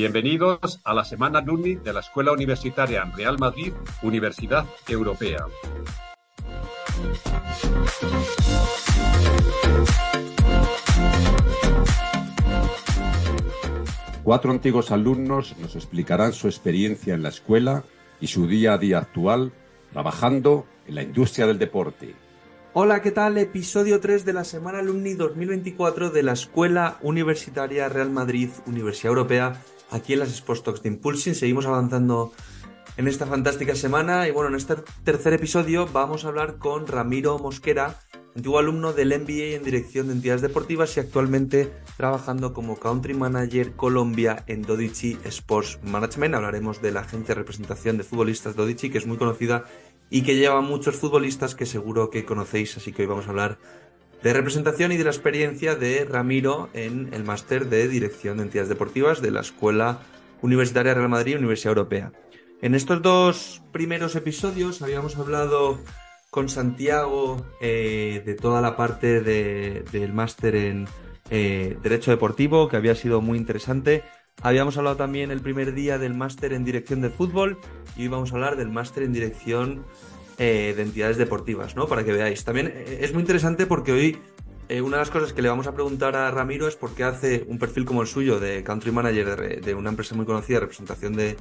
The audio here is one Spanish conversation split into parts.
Bienvenidos a la Semana Luni de la Escuela Universitaria Real Madrid, Universidad Europea. Cuatro antiguos alumnos nos explicarán su experiencia en la escuela y su día a día actual trabajando en la industria del deporte. Hola, ¿qué tal? Episodio 3 de la Semana Alumni 2024 de la Escuela Universitaria Real Madrid, Universidad Europea, aquí en las Sports Talks de Impulsing. Seguimos avanzando en esta fantástica semana y bueno, en este tercer episodio vamos a hablar con Ramiro Mosquera, antiguo alumno del MBA en Dirección de Entidades Deportivas y actualmente trabajando como Country Manager Colombia en Dodici Sports Management. Hablaremos de la agencia de representación de futbolistas Dodici, que es muy conocida y que lleva muchos futbolistas que seguro que conocéis, así que hoy vamos a hablar de representación y de la experiencia de Ramiro en el máster de Dirección de Entidades Deportivas de la Escuela Universitaria Real Madrid Universidad Europea. En estos dos primeros episodios habíamos hablado con Santiago eh, de toda la parte del máster en eh, Derecho Deportivo, que había sido muy interesante. Habíamos hablado también el primer día del máster en Dirección de Fútbol y hoy vamos a hablar del máster en Dirección eh, de Entidades Deportivas, ¿no? Para que veáis. También es muy interesante porque hoy una de las cosas que le vamos a preguntar a Ramiro es por qué hace un perfil como el suyo de Country Manager de, una empresa muy conocida representación de,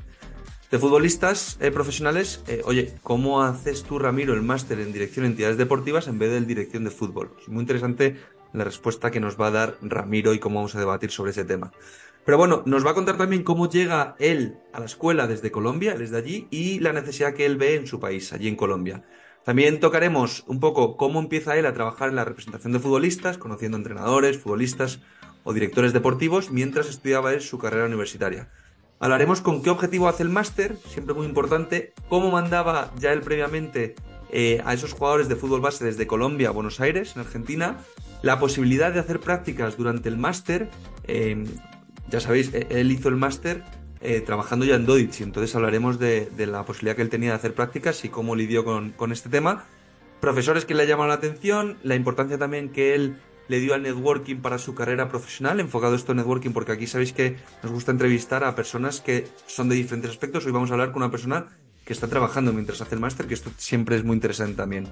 de futbolistas eh, profesionales, eh, oye, ¿cómo haces tú, Ramiro, el máster en dirección de entidades deportivas en vez del dirección de fútbol? Es muy interesante la respuesta que nos va a dar Ramiro y cómo vamos a debatir sobre ese tema. Pero bueno, nos va a contar también cómo llega él a la escuela desde Colombia, desde allí, y la necesidad que él ve en su país, allí en Colombia. También tocaremos un poco cómo empieza él a trabajar en la representación de futbolistas, conociendo entrenadores, futbolistas o directores deportivos, mientras estudiaba él su carrera universitaria. Hablaremos con qué objetivo hace el máster, siempre muy importante, cómo mandaba ya él previamente eh, a esos jugadores de fútbol base desde Colombia a Buenos Aires, en Argentina, la posibilidad de hacer prácticas durante el máster. Eh, ya sabéis, e-, él hizo el máster eh, trabajando ya en Doditz, entonces hablaremos de, la posibilidad que él tenía de hacer prácticas y cómo lidió con, este tema. Profesores que le llaman la atención, la importancia también que él le dio al networking para su carrera profesional, enfocado esto en networking, porque aquí sabéis que nos gusta entrevistar a personas que son de diferentes aspectos. Hoy vamos a hablar con una persona que está trabajando mientras hace el máster, que esto siempre es muy interesante también.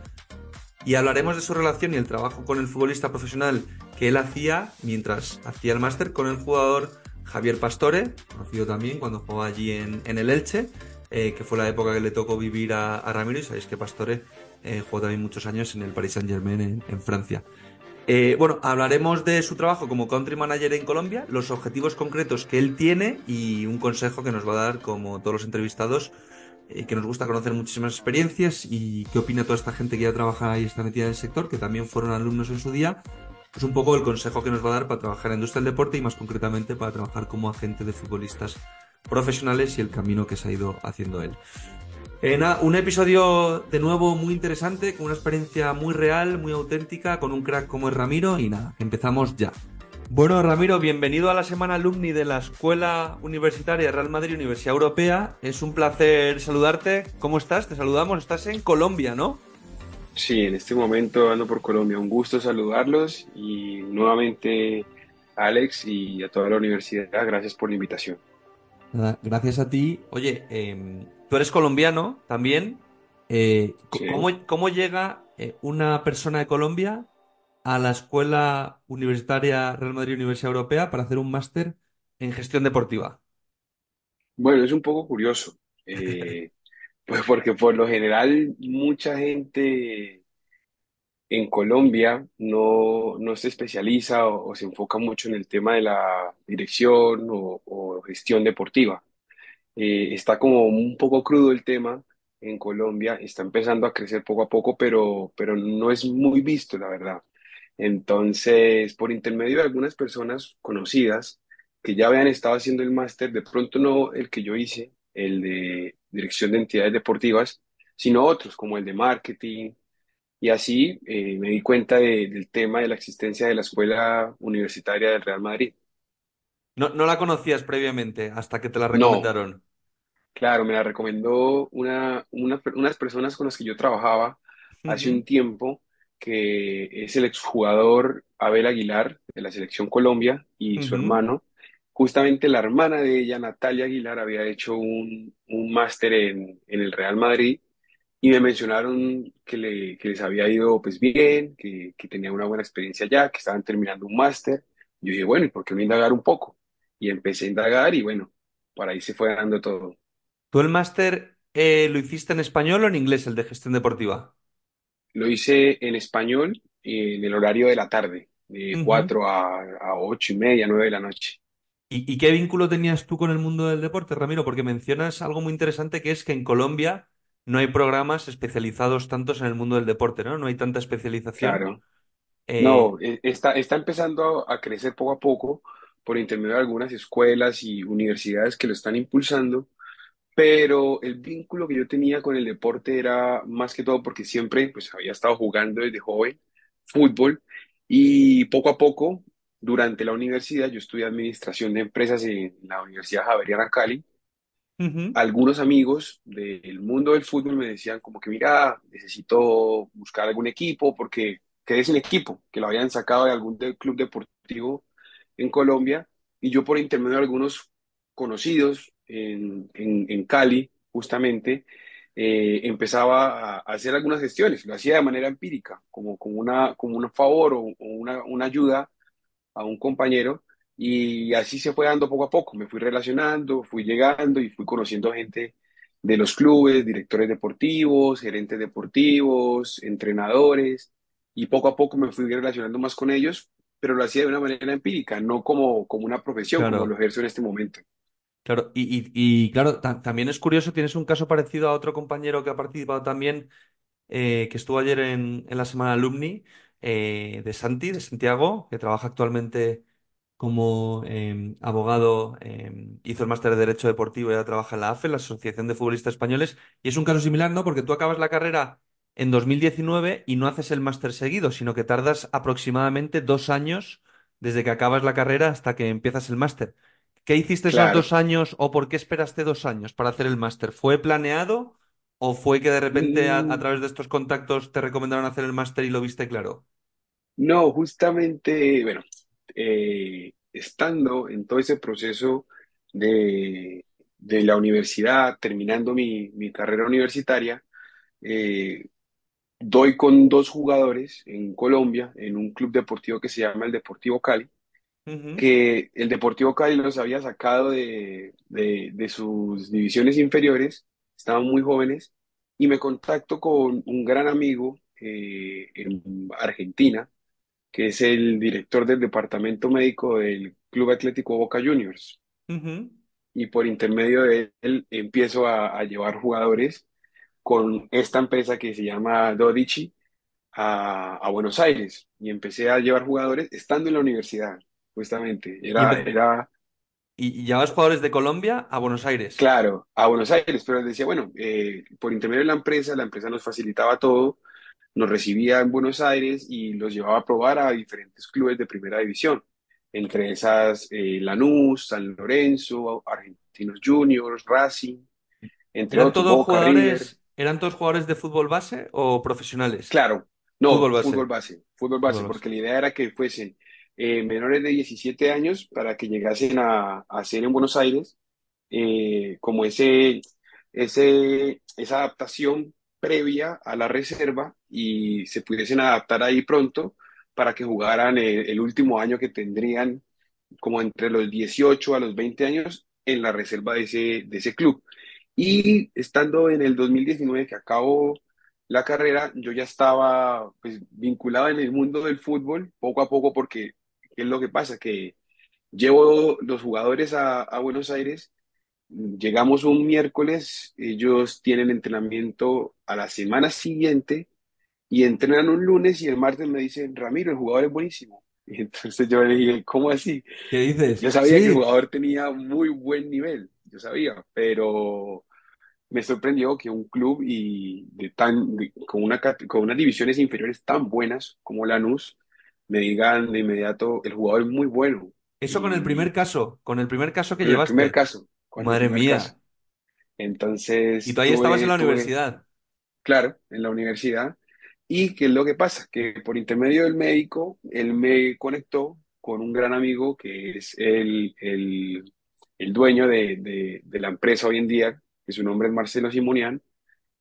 Y hablaremos de su relación y el trabajo con el futbolista profesional que él hacía mientras hacía el máster con el jugador Javier Pastore, conocido también cuando jugaba allí en, el Elche, eh, que fue la época que le tocó vivir a, Ramiro y sabéis que Pastore eh, jugó también muchos años en el Paris Saint Germain en Francia. Eh, bueno, hablaremos de su trabajo como country manager en Colombia, los objetivos concretos que él tiene y un consejo que nos va a dar, como todos los entrevistados, eh, que nos gusta conocer muchísimas experiencias y qué opina toda esta gente que ya trabaja y está metida en el sector, que también fueron alumnos en su día. Pues un poco el consejo que nos va a dar para trabajar en la industria del deporte y más concretamente para trabajar como agente de futbolistas profesionales y el camino que se ha ido haciendo él. Eh, un episodio de nuevo muy interesante, con una experiencia muy real, muy auténtica, con un crack como es Ramiro y nada, empezamos ya. Bueno, Ramiro, bienvenido a la semana alumni de la Escuela Universitaria Real Madrid Universidad Europea. Es un placer saludarte. ¿Cómo estás? Te saludamos. Estás en Colombia, ¿no? Sí, en este momento ando por Colombia. Un gusto saludarlos y nuevamente Alex y a toda la universidad, gracias por la invitación. gracias a ti. Oye, eh, Tú eres colombiano también. Eh, ¿cómo, llega eh, una persona de Colombia a la Escuela Universitaria Real Madrid Universidad Europea para hacer un máster en gestión deportiva? Bueno, es un poco curioso, eh, pues porque por lo general mucha gente en Colombia no, se especializa o, se enfoca mucho en el tema de la dirección o gestión deportiva. Eh, está como un poco crudo el tema en Colombia, está empezando a crecer poco a poco, pero, pero no es muy visto, la verdad. Entonces, por intermedio de algunas personas conocidas que ya habían estado haciendo el máster, de pronto no el que yo hice, el de dirección de entidades deportivas, sino otros como el de marketing. Y así eh, me di cuenta de- del tema de la existencia de la Escuela Universitaria del Real Madrid. No, no la conocías previamente hasta que te la No, recomendaron. Claro, me la recomendó una, una- unas personas con las que yo trabajaba hace Ujú, un tiempo, que es el exjugador Abel Aguilar de la Selección Colombia y su ujú. hermano. Justamente la hermana de ella, Natalia Aguilar, había hecho un, un máster en, en el Real Madrid y me mencionaron que, le, que les había ido pues bien, que, que tenía una buena experiencia allá, que estaban terminando un máster. Yo dije, bueno, ¿y por qué no indagar un poco? Y empecé a indagar y bueno, por ahí se fue dando todo. ¿Tú el máster eh, lo hiciste en español o en inglés, el de gestión deportiva? Lo hice en español en el horario de la tarde, de Ujú. 4 a, a 8 y media, 9 de la noche. ¿Y, y qué vínculo tenías tú con el mundo del deporte, Ramiro? Porque mencionas algo muy interesante que es que en Colombia no hay programas especializados tantos en el mundo del deporte, ¿no? No hay tanta especialización. Claro. Eh, No, eh, está, está empezando a crecer poco a poco por intermedio de algunas escuelas y universidades que lo están impulsando, pero el vínculo que yo tenía con el deporte era más que todo porque siempre pues, había estado jugando desde joven fútbol y poco a poco, durante la universidad, yo estudié administración de empresas en la Universidad Javeriana Cali algunos amigos del mundo del fútbol me decían como que, mira, necesito buscar algún equipo porque quedé sin equipo, que lo habían sacado de algún de- club deportivo en Colombia. Y yo por intermedio de algunos conocidos en, en, en Cali, justamente, eh, empezaba a, a hacer algunas gestiones, lo hacía de manera empírica, como, como, una, como un favor o, o una, una ayuda a un compañero y así se fue dando poco a poco. Me fui relacionando, fui llegando y fui conociendo gente de los clubes, directores deportivos, gerentes deportivos, entrenadores y poco a poco me fui relacionando más con ellos, pero lo hacía de una manera empírica, no como, como una profesión, como lo ejerzo en este momento. claro. Y, y- y, claro, ta- también es curioso, tienes un caso parecido a otro compañero que ha participado también, eh, que estuvo ayer en, en la semana alumni, eh, de Santi, de Santiago, que trabaja actualmente como eh, abogado, eh, hizo el máster de Derecho Deportivo y ahora trabaja en la AFE, la Asociación de Futbolistas Españoles. Y es un caso similar, ¿no? Porque tú acabas la carrera en 2019 y no haces el máster seguido, sino que tardas aproximadamente dos años desde que acabas la carrera hasta que empiezas el máster. ¿Qué hiciste esos dos años o por qué esperaste dos años para hacer el máster? ¿Fue planeado o fue que de repente a, a Mm, través de estos contactos te recomendaron hacer el máster y lo viste claro? No, justamente, bueno, eh, estando en todo ese proceso de, de la universidad, terminando mi, mi carrera universitaria, eh, doy con dos jugadores en Colombia, en un club deportivo que se llama el Deportivo Cali, Ujú, que el Deportivo Cali los había sacado de, de, de sus divisiones inferiores, estaban muy jóvenes, y me contacto con un gran amigo eh, en Argentina que es el director del departamento médico del Club Atlético Boca Juniors. Y por intermedio de él empiezo a, a llevar jugadores con esta empresa que se llama Dodici a, a Buenos Aires. Y empecé a llevar jugadores estando en la universidad, justamente. Y Era, empe- era y, y llevabas jugadores de Colombia a Buenos Aires. claro, a Buenos Aires, pero él decía, bueno, eh, por intermedio de la empresa, la empresa nos facilitaba todo nos recibía en Buenos Aires y los llevaba a probar a diferentes clubes de primera división, entre esas eh, Lanús, San Lorenzo, Argentinos Juniors, Racing, entre ¿Eran otros, todos Boca River. jugadores, eran todos jugadores de fútbol base o profesionales? Claro, no, Fútbol fútbol base. base, fútbol Fútbol base, base. porque la idea era que fuesen eh, menores de 17 años para que llegasen a, a hacer en Buenos Aires eh, como ese, ese, esa adaptación previa a la reserva y se pudiesen adaptar ahí pronto para que jugaran el, el último año que tendrían como entre los 18 a los 20 años en la reserva de ese, de ese club. Y estando en el 2019 que acabo la carrera, yo ya estaba pues, vinculado en el mundo del fútbol poco a poco porque ¿qué es lo que pasa? Que llevo los jugadores a, a Buenos Aires Llegamos un miércoles, ellos tienen entrenamiento a la semana siguiente y entrenan un lunes y el martes me dicen, Ramiro, el jugador es buenísimo. Y entonces yo le dije, ¿cómo así? ¿Qué dices? Yo sabía que el Sí. jugador tenía muy buen nivel, yo sabía, pero me sorprendió que un club y de tan, de- con una, con unas divisiones inferiores tan buenas como Lanús me digan de inmediato, el jugador es muy bueno. Eso con el primer Y caso, con el primer caso que con el primer llevaste. caso, con el Madre primer caso. mía. Y Entonces tú ahí estabas en la tuve, universidad. claro, en la universidad. ¿Y qué es lo que pasa? Que por intermedio del médico, él me conectó con un gran amigo que es el, el, el dueño de, de, la empresa hoy en día, que su nombre es Marcelo Simonian,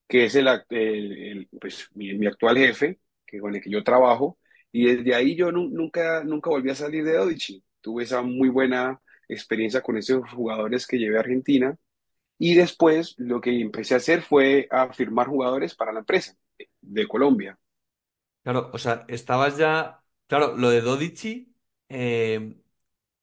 que es el, el- pues, mi, actual jefe, que con el que yo trabajo. Y desde ahí yo nu- nunca, nunca volví a salir de Dodici. Tuve esa muy buena experiencia con esos jugadores que llevé a Argentina y después lo que empecé a hacer fue a firmar jugadores para la empresa de Colombia. Claro, o sea, estabas ya. Claro, lo de Dodici, eh,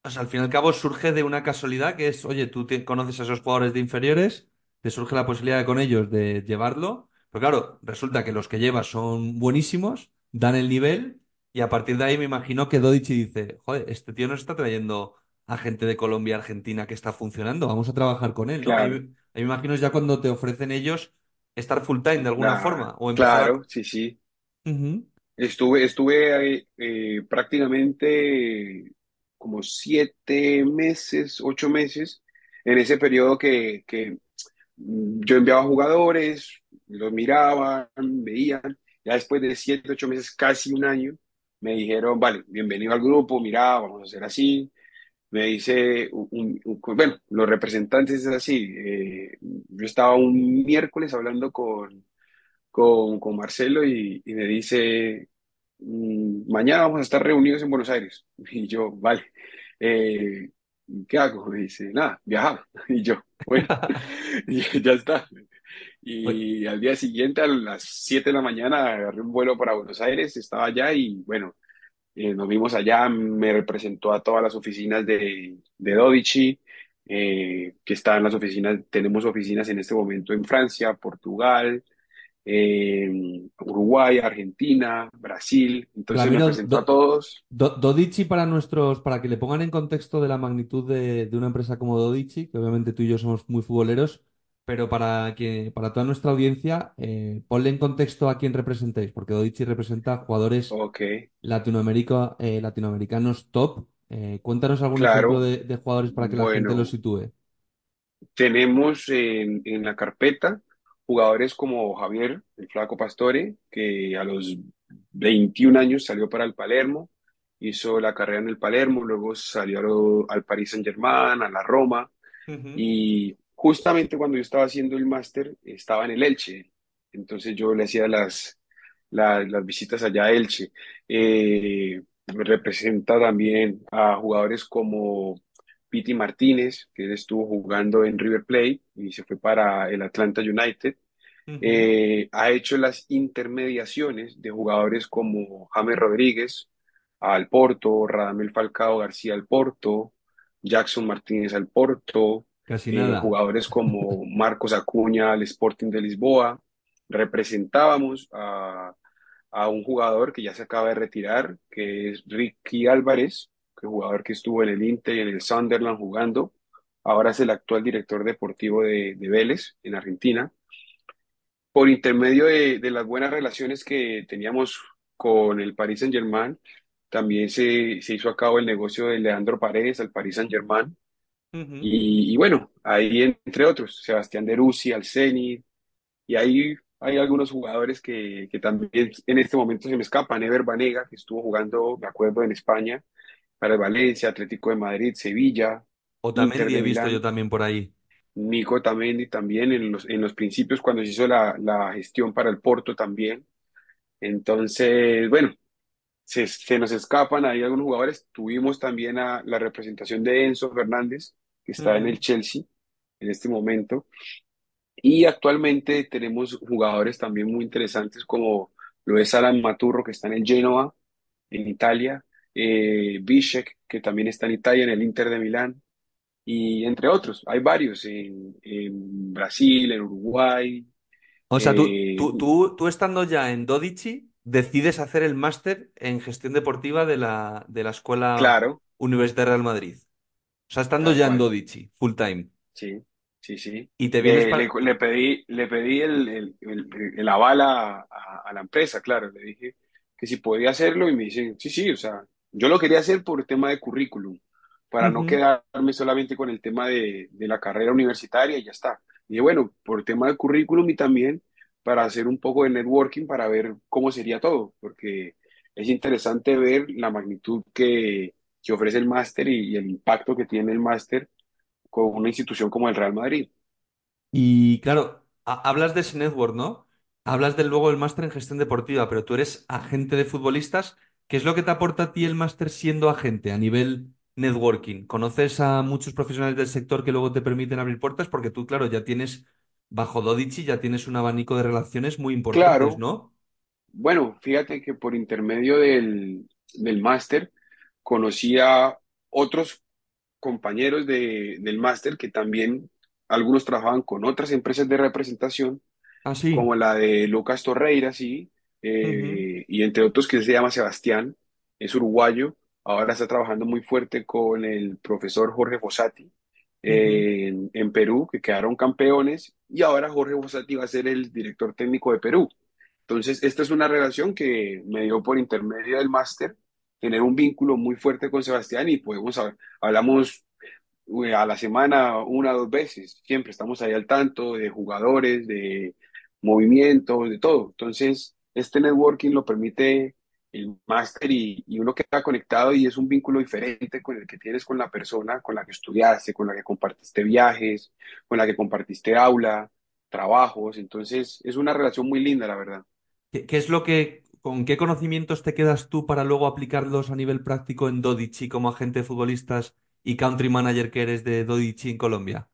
o sea, al fin y al cabo surge de una casualidad que es, oye, tú te- conoces a esos jugadores de inferiores, te surge la posibilidad de con ellos de llevarlo, pero claro, resulta que los que llevas son buenísimos, dan el nivel, y a partir de ahí me imagino que Dodici dice, joder, este tío nos está trayendo a gente de Colombia, Argentina que está funcionando, vamos a trabajar con él, Claro, ahí me imagino ya cuando te ofrecen ellos estar full time de alguna forma, o empezar claro, sí, sí. Ujú. Estuve, estuve ahí, eh, prácticamente como siete meses, ocho meses, en ese periodo que, que mm, yo enviaba jugadores, los miraban, veían, ya después de siete, ocho meses, casi un año, me dijeron, vale, bienvenido al grupo, mira, vamos a hacer así. Me dice, un, un- bueno, los representantes es así. eh, yo estaba un miércoles hablando con, con, con Marcelo y, y me dice, "Mm, mañana vamos a estar reunidos en Buenos Aires. Y yo, vale, eh, ¿qué hago? Me dice, nada, viajamos. Y yo, bueno, y ya está. Y al día siguiente, a las 7 de la mañana, agarré un vuelo para Buenos Aires, estaba allá y bueno, eh, nos vimos allá, me representó a todas las oficinas de, de Dodici, eh, que están las oficinas, tenemos oficinas en este momento en Francia, Portugal, eh, Uruguay, Argentina, Brasil. Entonces me Ramiro, presentó a Do- todos. Do- Dodici para nuestros, para que le pongan en contexto de la magnitud de, de una empresa como Dodici, que obviamente tú y yo somos muy futboleros, pero para que, para toda nuestra audiencia, eh, ponle en contexto a quién representáis, porque Dodici representa jugadores Latinoamérica, eh, latinoamericanos top. Eh, cuéntanos algún ejemplo de, de jugadores para que la gente Bueno, sitúe. tenemos en, en la carpeta jugadores como Javier, el Flaco Pastore, que a los 21 años salió para el Palermo, hizo la carrera en el Palermo, luego salió al Paris Saint-Germain, a la Roma, y justamente cuando yo estaba haciendo el máster, estaba en el Elche, entonces yo le hacía las, la- las visitas allá a Elche. Eh, me representa también a jugadores como Piti Martínez, que él estuvo jugando en River Plate y se fue para el Atlanta United. Eh, ha hecho las intermediaciones de jugadores como James Rodríguez al Porto, Radamel Falcao García al Porto, Jackson Martínez al Porto, Casi eh, nada. jugadores como Marcos Acuña al Sporting de Lisboa. Representábamos a, a un jugador que ya se acaba de retirar, que es Ricky Álvarez, que jugador que estuvo en el Inter y en el Sunderland jugando. Ahora es el actual director deportivo de, de Vélez en Argentina por intermedio de, de las buenas relaciones que teníamos con el Paris Saint-Germain, también se, se hizo a cabo el negocio de Leandro Paredes al Paris Saint-Germain. Y, y bueno, ahí entre otros, Sebastián Deruzzi al Zenit, y ahí hay algunos jugadores que, que también en este momento se me escapan. Ever Banega, que estuvo jugando, me acuerdo, en España, para el Valencia, Atlético de Madrid, Sevilla, Otamendi de he visto yo también por ahí. Nico Tamendi también en los, en los principios cuando se hizo la, la gestión para el Porto también. Entonces, bueno, se, se nos escapan ahí algunos jugadores. Tuvimos también a la representación de Enzo Fernández, que está en el Chelsea en este momento. Y actualmente tenemos jugadores también muy interesantes como lo es Alan Maturro, que está en el Genoa, en Italia. Eh, Bishek, que también está en Italia, en el Inter de Milán y entre otros, hay varios en, en Brasil, en Uruguay. O sea, tú, eh, tú, tú, tú estando ya en Dodici, decides hacer el máster en gestión deportiva de la, de la Escuela Claro, Universitaria Real Madrid. O sea, estando ya en. Dodici, full time. Sí, sí, sí. Y te vienes Le, le, para... le pedí, le pedí el, el, el, el aval a, a- a la empresa, claro. Le dije que si podía hacerlo y me dicen, sí, sí, o sea, yo lo quería hacer por tema de currículum, para no quedarme solamente con el tema de, de la carrera universitaria y ya está. Y bueno, por tema de currículum y también para hacer un poco de networking, para ver cómo sería todo, porque es interesante ver la magnitud que, que ofrece el máster y y el impacto que tiene el máster con una institución como el Real Madrid. Y claro, ha- hablas de ese network, ¿no? Hablas del luego del máster en gestión deportiva, pero tú eres agente de futbolistas. ¿Qué es lo que te aporta a ti el máster siendo agente a nivel networking? ¿Conoces a muchos profesionales del sector que luego te permiten abrir puertas? Porque tú, claro, ya tienes, bajo Dodici, ya tienes un abanico de relaciones muy importantes, Claro, ¿no? bueno, fíjate que por intermedio del, del máster conocí a otros compañeros de, del máster que también algunos trabajaban con otras empresas de representación, Ah, sí. como la de Lucas Torreira, sí, eh, y entre otros que se llama Sebastián, es uruguayo, ahora está trabajando muy fuerte con el profesor Jorge Fossati en, en Perú, que quedaron campeones, y ahora Jorge Fossati va a ser el director técnico de Perú. Entonces, esta es una relación que me dio por intermedio del máster, tener un vínculo muy fuerte con Sebastián y podemos, hab- hablamos eh, a la semana una o dos veces, siempre estamos ahí al tanto de jugadores, de movimientos, de todo. Entonces, este networking lo permite el máster y, y uno queda conectado y es un vínculo diferente con el que tienes con la persona con la que estudiaste, con la que compartiste viajes, con la que compartiste aula, trabajos. Entonces, es una relación muy linda, la verdad. ¿Qué, qué es lo que, con qué conocimientos te quedas tú para luego aplicarlos a nivel práctico en Dodici como agente de futbolistas y country manager que eres de Dodici en Colombia?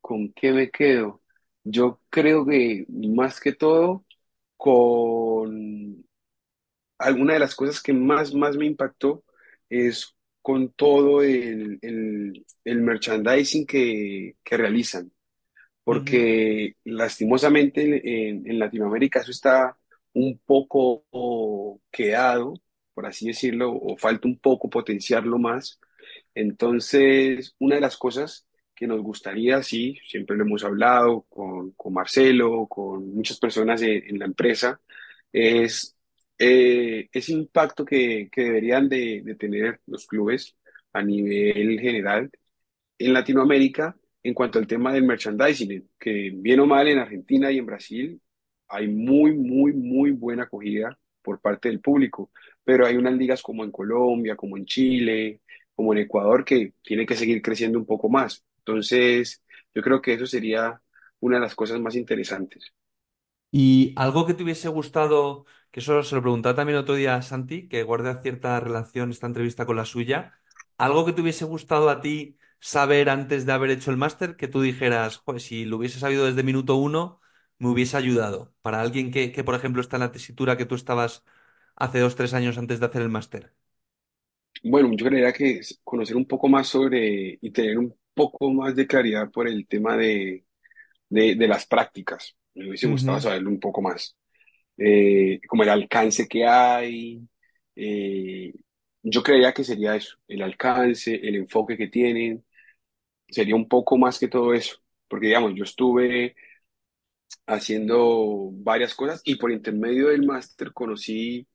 ¿Con qué me quedo? Yo creo que más que todo con alguna de las cosas que más, más me impactó es con todo el, el, el merchandising que, que realizan, porque lastimosamente en, en Latinoamérica eso está un poco quedado, por así decirlo, o falta un poco potenciarlo más. Entonces, una de las cosas que nos gustaría, sí, siempre lo hemos hablado con, con Marcelo, con muchas personas en, la empresa, es eh, ese impacto que, que deberían de, de tener los clubes a nivel general en Latinoamérica en cuanto al tema del merchandising, que bien o mal en Argentina y en Brasil hay muy, muy, muy buena acogida por parte del público, pero hay unas ligas como en Colombia, como en Chile, como en Ecuador, que tienen que seguir creciendo un poco más. Entonces, yo creo que eso sería una de las cosas más interesantes. Y algo que te hubiese gustado, que eso se lo preguntaba también otro día a Santi, que guarda cierta relación esta entrevista con la suya, algo que te hubiese gustado a ti saber antes de haber hecho el máster, que tú dijeras, "Joder, si lo hubiese sabido desde minuto uno, me hubiese ayudado. Para alguien que, que, por ejemplo, está en la tesitura que tú estabas hace dos, tres años antes de hacer el máster. Bueno, yo creería que es conocer un poco más sobre y tener un poco más de claridad por el tema de, de, de las prácticas. Me hubiese gustado Ujú. saberlo un poco más. eh, como el alcance que hay. eh, yo creía que sería eso, el alcance, el enfoque que tienen, sería un poco más que todo eso, porque digamos, yo estuve haciendo varias cosas y por intermedio del máster conocí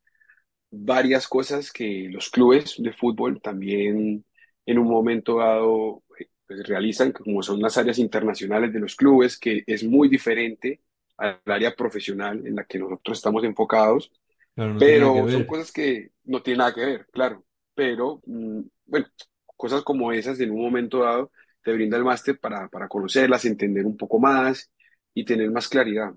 varias cosas que los clubes de fútbol también en un momento dado pues, realizan, como son las áreas internacionales de los clubes, que es muy diferente al área profesional en la que nosotros estamos enfocados Claro, no pero son cosas que no tienen nada que ver, claro. Pero, mm, bueno, cosas como esas en un momento dado te brinda el máster para, para conocerlas, entender un poco más y tener más claridad.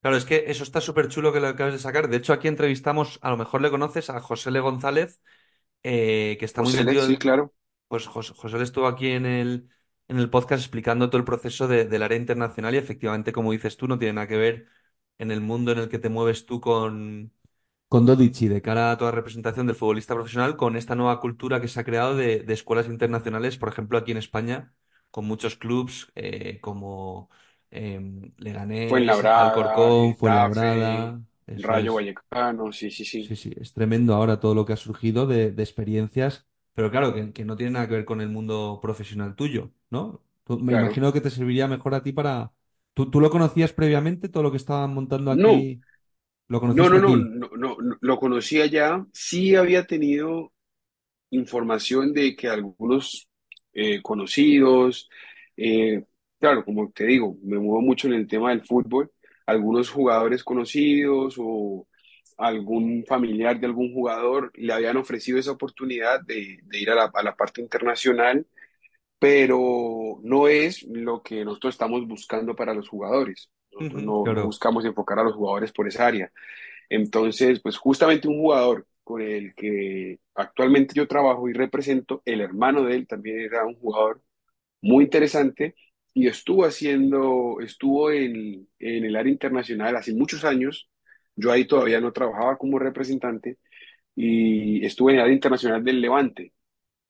Claro, es que eso está súper chulo que lo acabas de sacar. De hecho, aquí entrevistamos, a lo mejor le conoces, a José Le González, eh, que está muy José, sí, metido. claro. Pues Jos- José le estuvo aquí en el, en el podcast explicando todo el proceso de- del área internacional y efectivamente, como dices tú, no tiene nada que ver en el mundo en el que te mueves tú con, con Dodici de cara a toda representación del futbolista profesional con esta nueva cultura que se ha creado de, de escuelas internacionales, por ejemplo, aquí en España, con muchos clubs eh, como em, Leganés, Fuenlabrada, Alcorcón, Fuenlabrada. Rayo es. Vallecano, sí, sí, sí. Sí, sí, es tremendo ahora todo lo que ha surgido de, de experiencias, pero claro, que, que no tiene nada que ver con el mundo profesional tuyo, ¿no? Tú- me Claro. imagino que te serviría mejor a ti para... ¿Tú, tú lo conocías previamente? ¿Todo lo que estaban montando No, aquí? ¿Lo no, conociste no, no, aquí? no, no, no, lo conocía ya. Sí había tenido información de que algunos eh, conocidos, eh, claro, como te digo, me muevo mucho en el tema del fútbol, algunos jugadores conocidos o algún familiar de algún jugador le habían ofrecido esa oportunidad de, de ir a la, a la parte internacional, pero no es lo que nosotros estamos buscando para los jugadores. Nosotros no, no claro. buscamos enfocar a los jugadores por esa área. Entonces, pues justamente un jugador con el que actualmente yo trabajo y represento, el hermano de él también era un jugador muy interesante y estuvo haciendo, estuvo en, en el área internacional hace muchos años. Yo ahí todavía no trabajaba como representante y estuve en el área internacional del Levante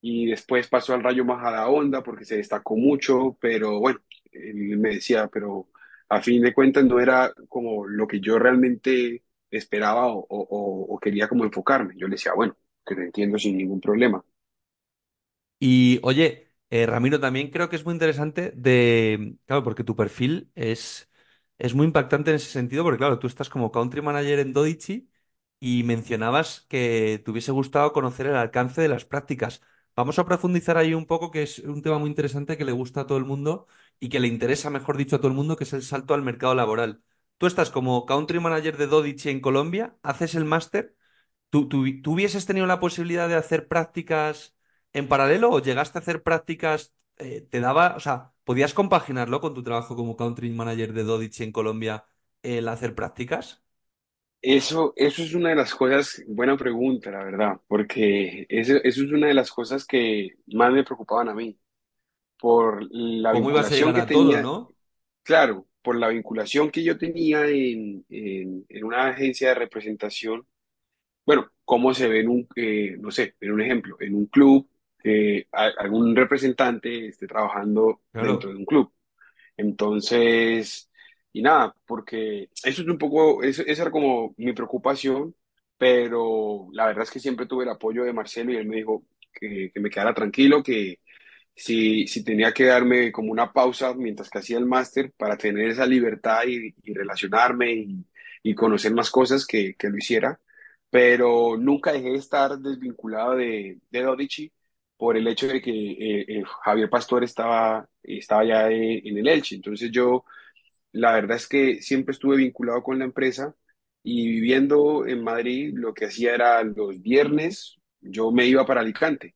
y después pasó al Rayo Majadahonda porque se destacó mucho, pero bueno, él me decía, pero a fin de cuentas no era como lo que yo realmente esperaba o, o- quería como enfocarme. Yo le decía, bueno, que te entiendo sin ningún problema. Y oye, eh, Ramiro, también creo que es muy interesante de, claro, porque tu perfil es, es muy impactante en ese sentido, porque claro, tú estás como country manager en Dodici y mencionabas que te hubiese gustado conocer el alcance de las prácticas. Vamos a profundizar ahí un poco, que es un tema muy interesante que le gusta a todo el mundo y que le interesa, mejor dicho, a todo el mundo, que es el salto al mercado laboral. Tú estás como country manager de Dodici en Colombia, haces el máster. ¿Tú, tú, tú hubieses tenido la posibilidad de hacer prácticas en paralelo o llegaste a hacer prácticas, eh, te daba, o sea, podías compaginarlo con tu trabajo como country manager de Dodici en Colombia, el hacer prácticas? Eso, eso es una de las cosas, buena pregunta, la verdad, porque eso, eso es una de las cosas que más me preocupaban a mí, por la ¿Cómo ibas a vinculación llegar que a todo, tenía, no? claro, por la vinculación que yo tenía en, en en una agencia de representación Bueno, cómo se ve en un, eh, no sé, en un ejemplo, en un club, que algún representante esté trabajando dentro de un club. Entonces, y nada, porque eso es un poco, eso, esa era como mi preocupación, pero la verdad es que siempre tuve el apoyo de Marcelo y él me dijo que, que me quedara tranquilo, que si, si tenía que darme como una pausa mientras que hacía el máster para tener esa libertad y, y relacionarme y, y conocer más cosas, que, que lo hiciera, pero nunca dejé de estar desvinculado de, de Dodici por el hecho de que eh, eh, Javier Pastor estaba, estaba ya en el Elche. Entonces yo, la verdad es que siempre estuve vinculado con la empresa y viviendo en Madrid, lo que hacía era los viernes, yo me iba para Alicante.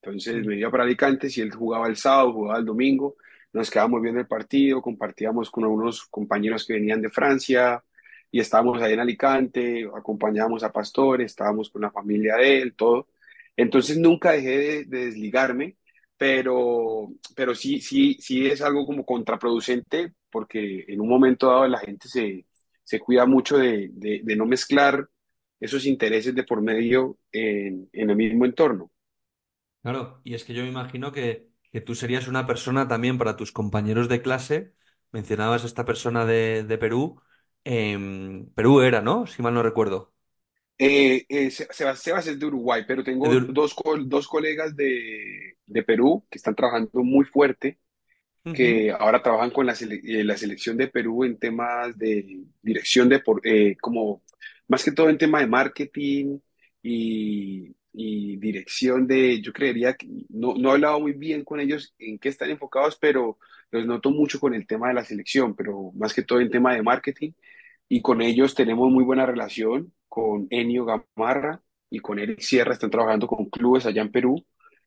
Entonces me iba para Alicante, si él jugaba el sábado, jugaba el domingo, nos quedábamos viendo el partido, compartíamos con algunos compañeros que venían de Francia y estábamos ahí en Alicante, acompañábamos a Pastor, estábamos con la familia de él, todo. Entonces nunca dejé de, de desligarme, pero, pero sí, sí, sí es algo como contraproducente porque en un momento dado la gente se, se cuida mucho de, de, de no mezclar esos intereses de por medio en, en el mismo entorno. claro. Y es que yo me imagino que, que tú serías una persona también para tus compañeros de clase. Mencionabas a esta persona de, de Perú. em, Perú era, ¿no? Si mal no recuerdo. Eh, eh, Se- Sebas, Sebas es de Uruguay, pero tengo dos, dos colegas de, de Perú que están trabajando muy fuerte, que ahora trabajan con la, sele- eh, la selección de Perú en temas de dirección de, por- eh, como más que todo en tema de marketing y, y dirección de, yo creería que no, no he hablado muy bien con ellos en qué están enfocados, pero los noto mucho con el tema de la selección, pero más que todo en tema de marketing. Y con ellos tenemos muy buena relación, con Enio Gamarra y con Eric Sierra, están trabajando con clubes allá en Perú.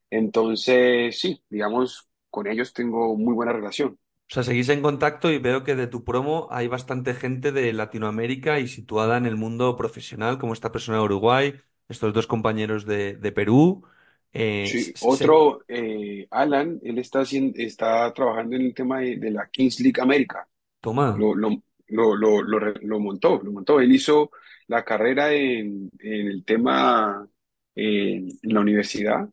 Entonces, sí, digamos, con ellos tengo muy buena relación. O sea, seguís en contacto y veo que de tu promo hay bastante gente de Latinoamérica y situada en el mundo profesional, como esta persona de Uruguay, estos dos compañeros de, de Perú. Eh, Sí, otro, eh, Alan, él está, está trabajando en el tema de, de la Kings League América. toma, Lo, lo, lo, lo montó, lo montó. Él hizo la carrera en, en el tema en en la universidad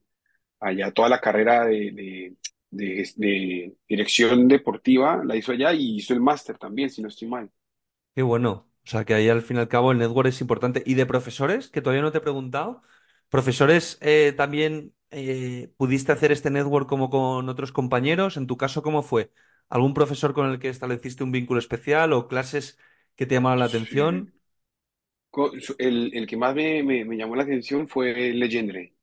allá toda la carrera de, de, de- de dirección deportiva la hizo allá y hizo el máster también, si no estoy mal. qué bueno. O sea que ahí al fin y al cabo el network es importante. ¿Y de profesores? Que todavía no te he preguntado. ¿Profesores eh, también eh, pudiste hacer este network como con otros compañeros? En tu caso, ¿cómo fue? ¿Algún profesor con el que estableciste un vínculo especial o clases que te llamaron la Sí. atención? El, el que más me, me, me llamó la atención fue Legendre.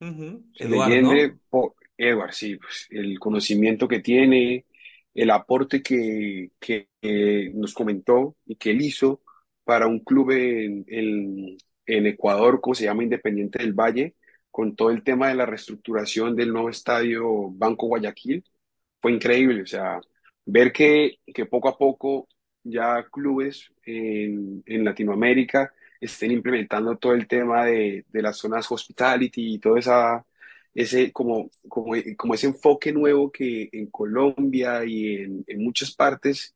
Ujú. Eduard, Legendre, ¿no? po- Edward, sí, pues, el conocimiento que tiene, el aporte que, que, eh, nos comentó y que él hizo para un club en, en, en Ecuador, como se llama Independiente del Valle, con todo el tema de la reestructuración del nuevo estadio Banco Guayaquil, fue increíble. O sea, ver que, que poco a poco ya clubes en, en Latinoamérica estén implementando todo el tema de, de las zonas hospitality y todo esa, ese, como, como, como ese enfoque nuevo que en Colombia y en, en muchas partes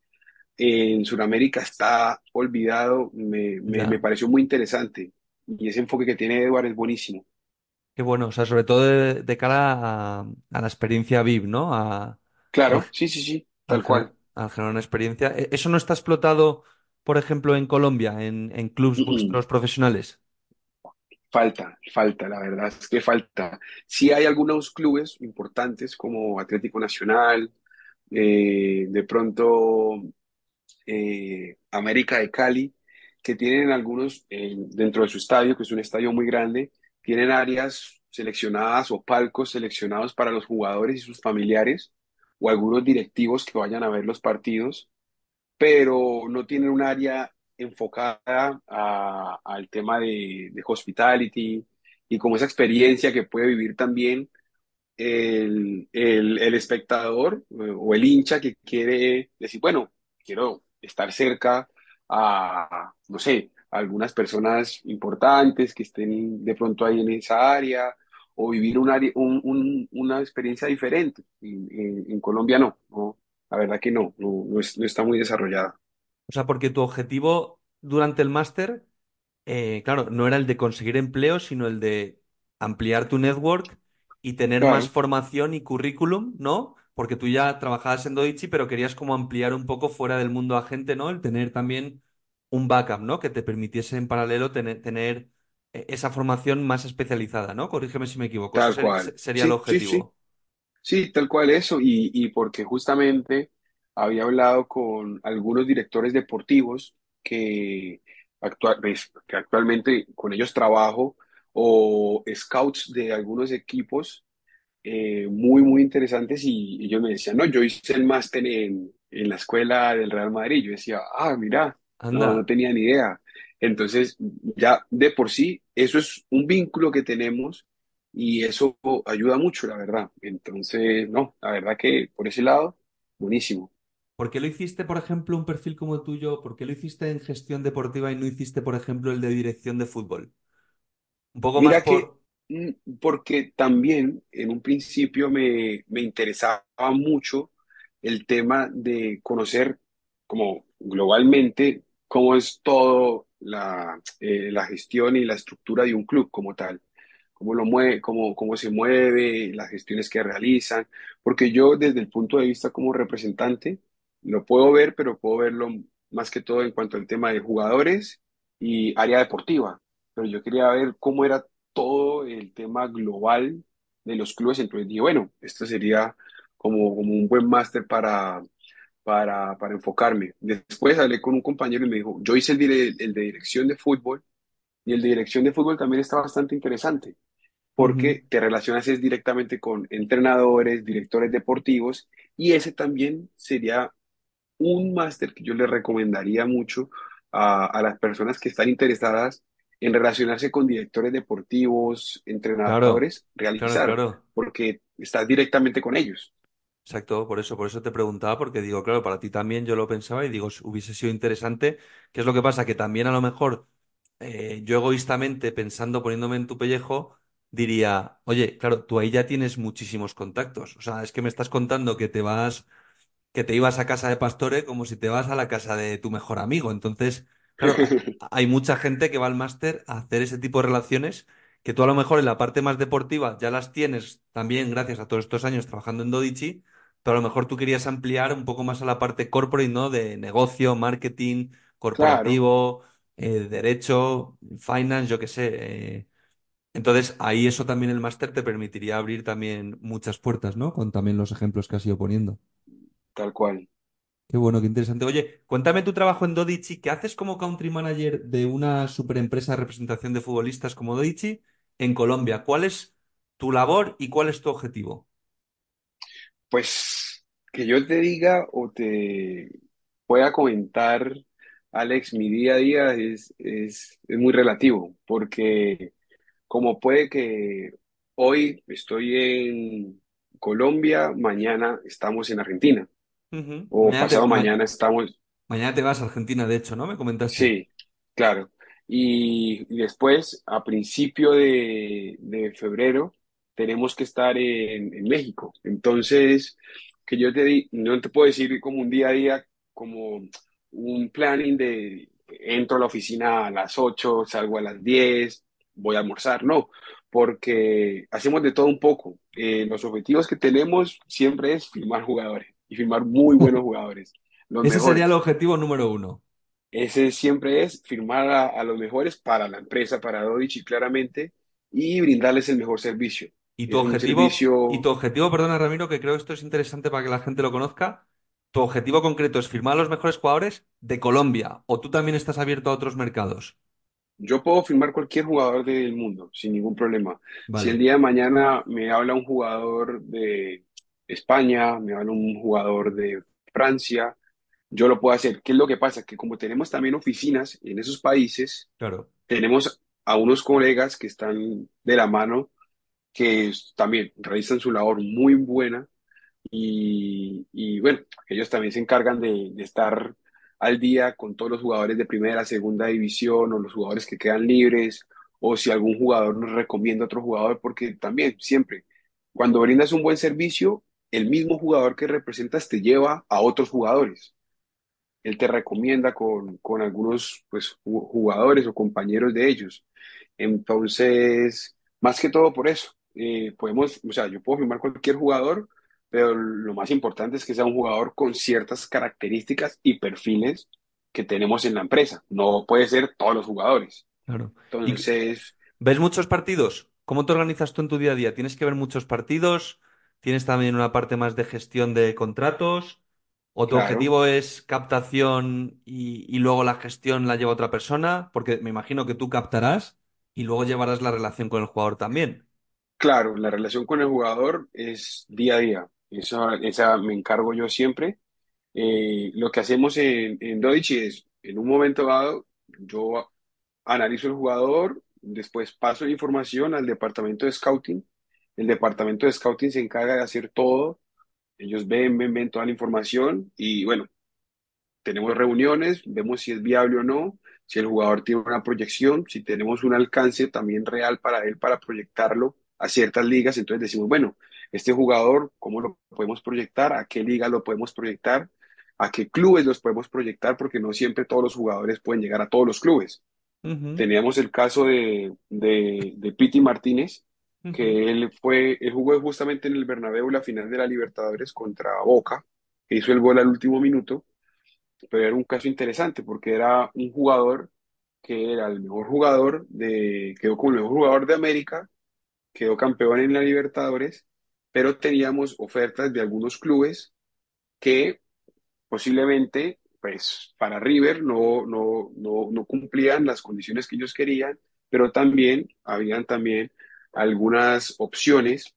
en Sudamérica está olvidado, me, me, me pareció muy interesante. Y ese enfoque que tiene Edward es buenísimo. Qué bueno. O sea, sobre todo de, de cara a, a la experiencia VIP, ¿no? A, Claro, sí, sí, sí, al, tal cual. Al generar una experiencia. ¿E- ¿Eso no está explotado, por ejemplo, en Colombia, en, en clubs vuestros profesionales? Falta, falta, la verdad es que falta. Sí hay algunos clubes importantes como Atlético Nacional, eh, de pronto eh, América de Cali, que tienen algunos eh, dentro de su estadio, que es un estadio muy grande, tienen áreas seleccionadas o palcos seleccionados para los jugadores y sus familiares o algunos directivos que vayan a ver los partidos pero no tienen un área enfocada al tema de, de hospitality y como esa experiencia que puede vivir también el, el, el espectador eh, o el hincha que quiere decir, bueno, quiero estar cerca a, no sé, a algunas personas importantes que estén de pronto ahí en esa área o vivir un área- un- un- una experiencia diferente. En, en- en Colombia no, no, la verdad que no, no, no es- no está muy desarrollada. O sea, porque tu objetivo durante el máster, eh, claro, no era el de conseguir empleo, sino el de ampliar tu network y tener más formación y currículum, ¿no? Porque tú ya trabajabas en Doichi, pero querías como ampliar un poco fuera del mundo agente, ¿no? El tener también un backup, ¿no? Que te permitiese en paralelo tener, tener esa formación más especializada, ¿no? Corrígeme si me equivoco. Eso Tal cual. se- sería el Sí, sí, sí. objetivo. Sí, tal cual eso. Y, y porque justamente había hablado con algunos directores deportivos que, pues, que actualmente con ellos trabajo o scouts de algunos equipos eh, muy, muy interesantes y ellos me decían, no, yo hice el máster en, en la escuela del Real Madrid. Yo decía, ah, mira, no, no tenía ni idea. Entonces, ya de por sí, eso es un vínculo que tenemos y eso ayuda mucho, la verdad. Entonces, no, la verdad que por ese lado, buenísimo. ¿Por qué lo hiciste, por ejemplo, un perfil como el tuyo? ¿Por qué lo hiciste en gestión deportiva y no hiciste, por ejemplo, el de dirección de fútbol? Un poco más Mira que, por... mm, porque también en un principio me, me interesaba mucho el tema de conocer como globalmente cómo es todo la, eh, la gestión y la estructura de un club como tal, cómo lo mueve, cómo, cómo se mueve, las gestiones que realizan, porque yo desde el punto de vista como representante lo puedo ver, pero puedo verlo más que todo en cuanto al tema de jugadores y área deportiva. Pero yo quería ver cómo era todo el tema global de los clubes. Entonces dije, bueno, esto sería como, como un buen máster para, para, para enfocarme. Después hablé con un compañero y me dijo, yo hice el, dire- el de dirección de fútbol y el de dirección de fútbol también está bastante interesante porque te relacionas es directamente con entrenadores, directores deportivos y ese también sería un máster que yo le recomendaría mucho a, a las personas que están interesadas en relacionarse con directores deportivos, Claro, entrenadores, claro, realizar, claro. porque estás directamente con ellos. Exacto, por eso, por eso te preguntaba, porque digo, claro, para ti también yo lo pensaba y digo, hubiese sido interesante. ¿Qué es lo que pasa? Que también a lo mejor eh, yo egoístamente, pensando, poniéndome en tu pellejo, diría, oye, claro, tú ahí ya tienes muchísimos contactos. O sea, es que me estás contando que te vas que te ibas a casa de Pastore como si te vas a la casa de tu mejor amigo. Entonces, claro, ha- hay mucha gente que va al máster a hacer ese tipo de relaciones que tú a lo mejor en la parte más deportiva ya las tienes también gracias a todos estos años trabajando en Dodici, pero a lo mejor tú querías ampliar un poco más a la parte corporate, ¿no? De negocio, marketing, Claro, corporativo, eh, derecho, finance, yo qué sé. eh. Entonces, ahí eso también el máster te permitiría abrir también muchas puertas, ¿no? Con también los ejemplos que has ido poniendo. tal cual. Qué bueno, qué interesante. Oye, cuéntame tu trabajo en Dodici. ¿Qué haces como country manager de una superempresa de representación de futbolistas como Dodici en Colombia? ¿Cuál es tu labor y cuál es tu objetivo? Pues que yo te diga o te pueda comentar, Alex, mi día a día es, es, es muy relativo, porque como puede que hoy estoy en Colombia, mañana estamos en Argentina, o Mañana te, pasado ma- mañana estamos, mañana te vas a Argentina, de hecho, ¿no? Me comentaste. sí, claro. Y, y después, a principio de, de febrero, tenemos que estar en, en México. Entonces, que yo te di, no te puedo decir como un día a día, como un planning de entro a la oficina a las 8 salgo a las 10 voy a almorzar, no, porque hacemos de todo un poco. Eh, los objetivos que tenemos siempre es firmar jugadores y firmar muy buenos jugadores, los Ese sería el objetivo número uno. Ese siempre es firmar a, a los mejores para la empresa, para Dodici claramente, y brindarles el mejor servicio. Y tu objetivo, y tu objetivo, perdona, Ramiro, que creo que esto es interesante para que la gente lo conozca. Tu objetivo concreto es firmar a los mejores jugadores de Colombia, o tú también estás abierto a otros mercados. yo puedo firmar cualquier jugador del mundo sin ningún problema. Si el día de mañana me habla un jugador de España, me habla un jugador de Francia, yo lo puedo hacer. ¿Qué es lo que pasa? Que como tenemos también oficinas en esos países, Claro. tenemos a unos colegas que están de la mano, que también realizan su labor muy buena y, bueno, ellos también se encargan de, estar al día con todos los jugadores de primera, segunda división o los jugadores que quedan libres o si algún jugador nos recomienda a otro jugador, porque también siempre, cuando brindas un buen servicio, el mismo jugador que representas te lleva a otros jugadores él te recomienda con, con algunos pues, ju- jugadores o compañeros de ellos. Entonces, más que todo por eso, eh, podemos, o sea, yo puedo firmar cualquier jugador, pero lo más importante es que sea un jugador con ciertas características y perfiles que tenemos en la empresa. No puede ser todos los jugadores. Claro. ¿Y Entonces, ves muchos partidos? ¿Cómo te organizas tú en tu día a día? ¿Tienes que ver muchos partidos? ¿Tienes también una parte más de gestión de contratos? ¿O tu claro, objetivo es captación y, y luego la gestión la lleva otra persona? Porque me imagino que tú captarás y luego llevarás la relación con el jugador también. Claro, la relación con el jugador es día a día. Esa, esa me encargo yo siempre Eh, lo que hacemos en, en es, en un momento dado, yo analizo el jugador, después paso la información al departamento de scouting. El departamento de scouting se encarga de hacer todo. Ellos ven, ven, ven toda la información y bueno, tenemos reuniones, vemos si es viable o no, si el jugador tiene una proyección, si tenemos un alcance también real para él para proyectarlo a ciertas ligas. Entonces decimos, bueno, este jugador, ¿cómo lo podemos proyectar? ¿A qué liga lo podemos proyectar? ¿A qué clubes los podemos proyectar? Porque no siempre todos los jugadores pueden llegar a todos los clubes. Teníamos el caso de, de, de Piti Martínez, que él fue, él jugó justamente en el Bernabéu la final de la Libertadores contra Boca, que hizo el gol al último minuto pero era un caso interesante porque era un jugador que era el mejor jugador de, quedó como el mejor jugador de América, quedó campeón en la Libertadores, pero teníamos ofertas de algunos clubes que posiblemente, pues, para River no, no, no, no cumplían las condiciones que ellos querían, pero también habían también algunas opciones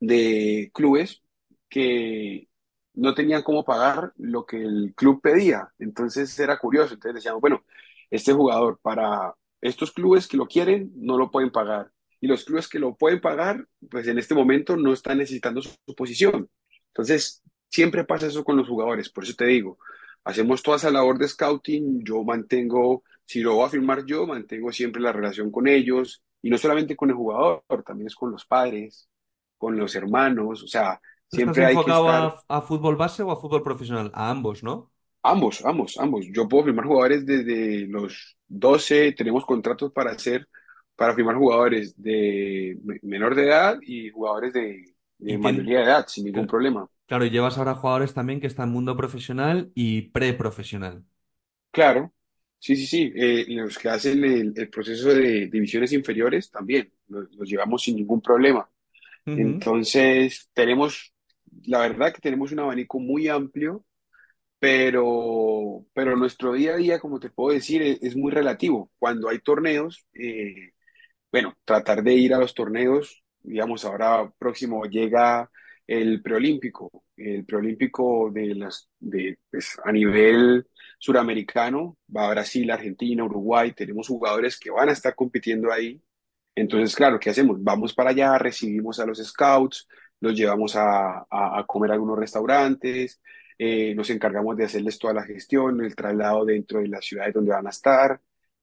de clubes que no tenían cómo pagar lo que el club pedía. Entonces era curioso. Entonces decíamos, bueno, este jugador para estos clubes que lo quieren no lo pueden pagar. Y los clubes que lo pueden pagar, pues en este momento no están necesitando su, su posición. Entonces, siempre pasa eso con los jugadores. Por eso te digo, hacemos toda esa labor de scouting. Yo mantengo, si lo voy a firmar yo, mantengo siempre la relación con ellos. Y no solamente con el jugador, también es con los padres, con los hermanos, o sea, ¿Tú estás siempre hay que enfocado a, estar a fútbol base o a fútbol profesional? A ambos, ¿no? ambos, ambos, ambos. Yo puedo firmar jugadores desde los 12, tenemos contratos para hacer, para firmar jugadores de me- menor de edad y jugadores de, de mayoría de edad, sin ningún problema. Claro, y llevas ahora jugadores también que están en mundo profesional y preprofesional. Claro, sí, sí, sí. eh, los que hacen el, el proceso de divisiones inferiores también los, los llevamos sin ningún problema. Ujú. Entonces, tenemos, la verdad que tenemos un abanico muy amplio, pero, pero nuestro día a día, como te puedo decir, es, es muy relativo. Cuando hay torneos, eh, bueno, tratar de ir a los torneos, digamos, ahora próximo llega el preolímpico, el preolímpico de las, de, pues, a nivel suramericano, va a Brasil, Argentina, Uruguay, tenemos jugadores que van a estar compitiendo ahí. Entonces, claro, ¿qué hacemos? Vamos para allá, recibimos a los scouts, los llevamos a, a, comer a algunos restaurantes, eh, nos encargamos de hacerles toda la gestión, el traslado dentro de las ciudades donde van a estar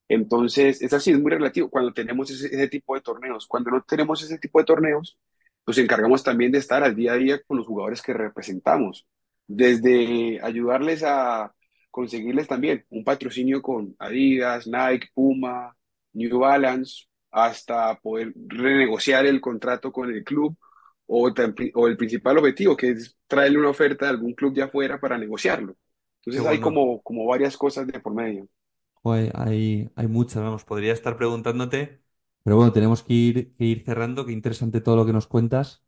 entonces, es así, es muy relativo cuando tenemos ese, ese tipo de torneos. Cuando no tenemos ese tipo de torneos, nos encargamos también de estar al día a día con los jugadores que representamos, desde ayudarles a conseguirles también un patrocinio con Adidas, Nike, Puma, New Balance, hasta poder renegociar el contrato con el club o, el principal objetivo, que es traerle una oferta de algún club de afuera para negociarlo. Entonces hay como varias cosas de por medio. Joder, hay, hay muchas, vamos, podría estar preguntándote, pero bueno, tenemos que ir, que ir cerrando, qué interesante todo lo que nos cuentas.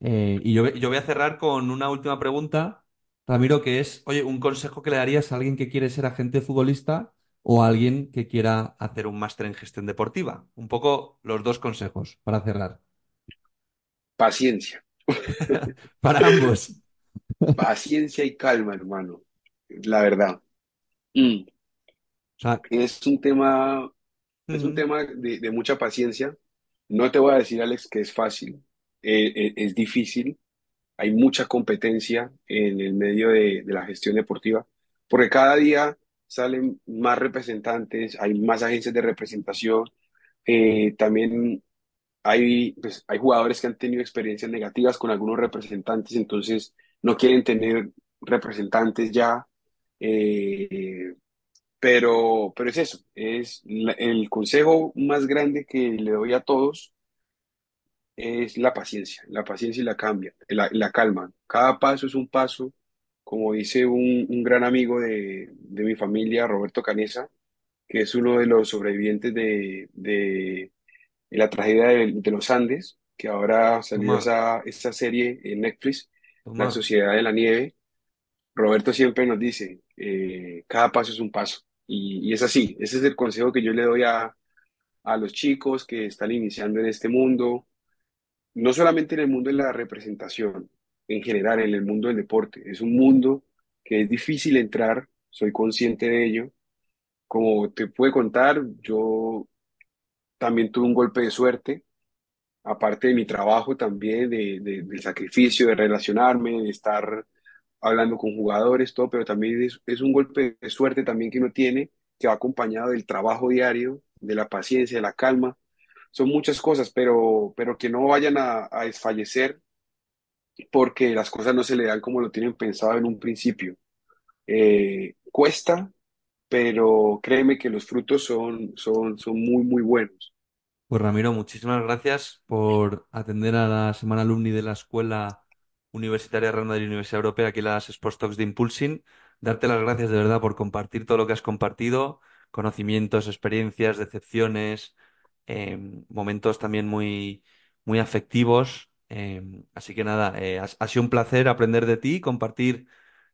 Eh, y yo, yo voy a cerrar con una última pregunta, Ramiro, que es, oye, un consejo que le darías a alguien que quiere ser agente futbolista o a alguien que quiera hacer un máster en gestión deportiva. Un poco los dos consejos para cerrar. Paciencia. Para ambos. Paciencia y calma, hermano. La verdad. Mm. Es un tema, es un ujú, tema de, de mucha paciencia. No te voy a decir, Alex, que es fácil. Eh, eh, es difícil. Hay mucha competencia en el medio de, de la gestión deportiva, porque cada día salen más representantes, hay más agencias de representación. Eh, también hay, pues, hay jugadores que han tenido experiencias negativas con algunos representantes, entonces no quieren tener representantes ya. Eh, pero, pero es eso, es la- el consejo más grande que le doy a todos es la paciencia, la paciencia y la cambia, la, la calma. Cada paso es un paso, como dice un, un gran amigo de, de mi familia, Roberto Canesa, que es uno de los sobrevivientes de, de la tragedia de, los Andes, que ahora salió esa, esa serie en Netflix, La. Sociedad de la Nieve. Roberto siempre nos dice, eh, cada paso es un paso. Y, es así, ese es el consejo que yo le doy a, a los chicos que están iniciando en este mundo, no solamente en el mundo de la representación, en general, en el mundo del deporte. Es un mundo que es difícil entrar, soy consciente de ello. Como te puedo contar, yo también tuve un golpe de suerte aparte de mi trabajo también, de, de- del sacrificio, de relacionarme, de estar hablando con jugadores, todo, pero también es, un golpe de suerte también que uno tiene, que va acompañado del trabajo diario, de la paciencia, de la calma. Son muchas cosas, pero, pero que no vayan a, a desfallecer porque las cosas no se le dan como lo tienen pensado en un principio. Eh, cuesta, pero créeme que los frutos son, son, son muy, muy buenos. Pues Ramiro, muchísimas gracias por atender a la semana alumni de la Escuela Universitaria Real Madrid Universidad Europea, aquí las Sports Talks de Impulsing. Darte las gracias de verdad por compartir todo lo que has compartido, conocimientos, experiencias, decepciones, eh, momentos también muy, muy afectivos. Eh, así que nada, eh, ha, sido un placer aprender de ti, compartir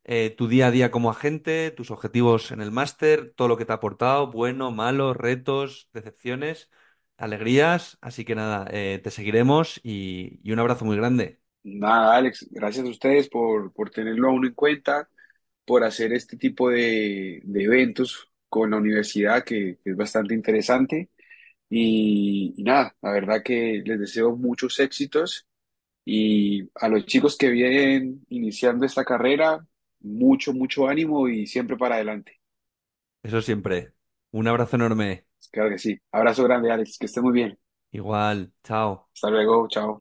eh, tu día a día como agente, tus objetivos en el máster, todo lo que te ha aportado, bueno, malo, retos, decepciones alegrías. Así que nada, eh, te seguiremos y un abrazo muy grande. Nada, Alex, gracias a ustedes por, por tenerlo a uno en cuenta, por hacer este tipo de, de eventos con la universidad, que, que es bastante interesante. Y, y nada, la verdad que les deseo muchos éxitos y a los chicos que vienen iniciando esta carrera, mucho, mucho ánimo y siempre para adelante. Eso siempre. Un abrazo enorme. Claro que sí. Abrazo grande, Alex, que esté muy bien. Igual, chao. Hasta luego, chao.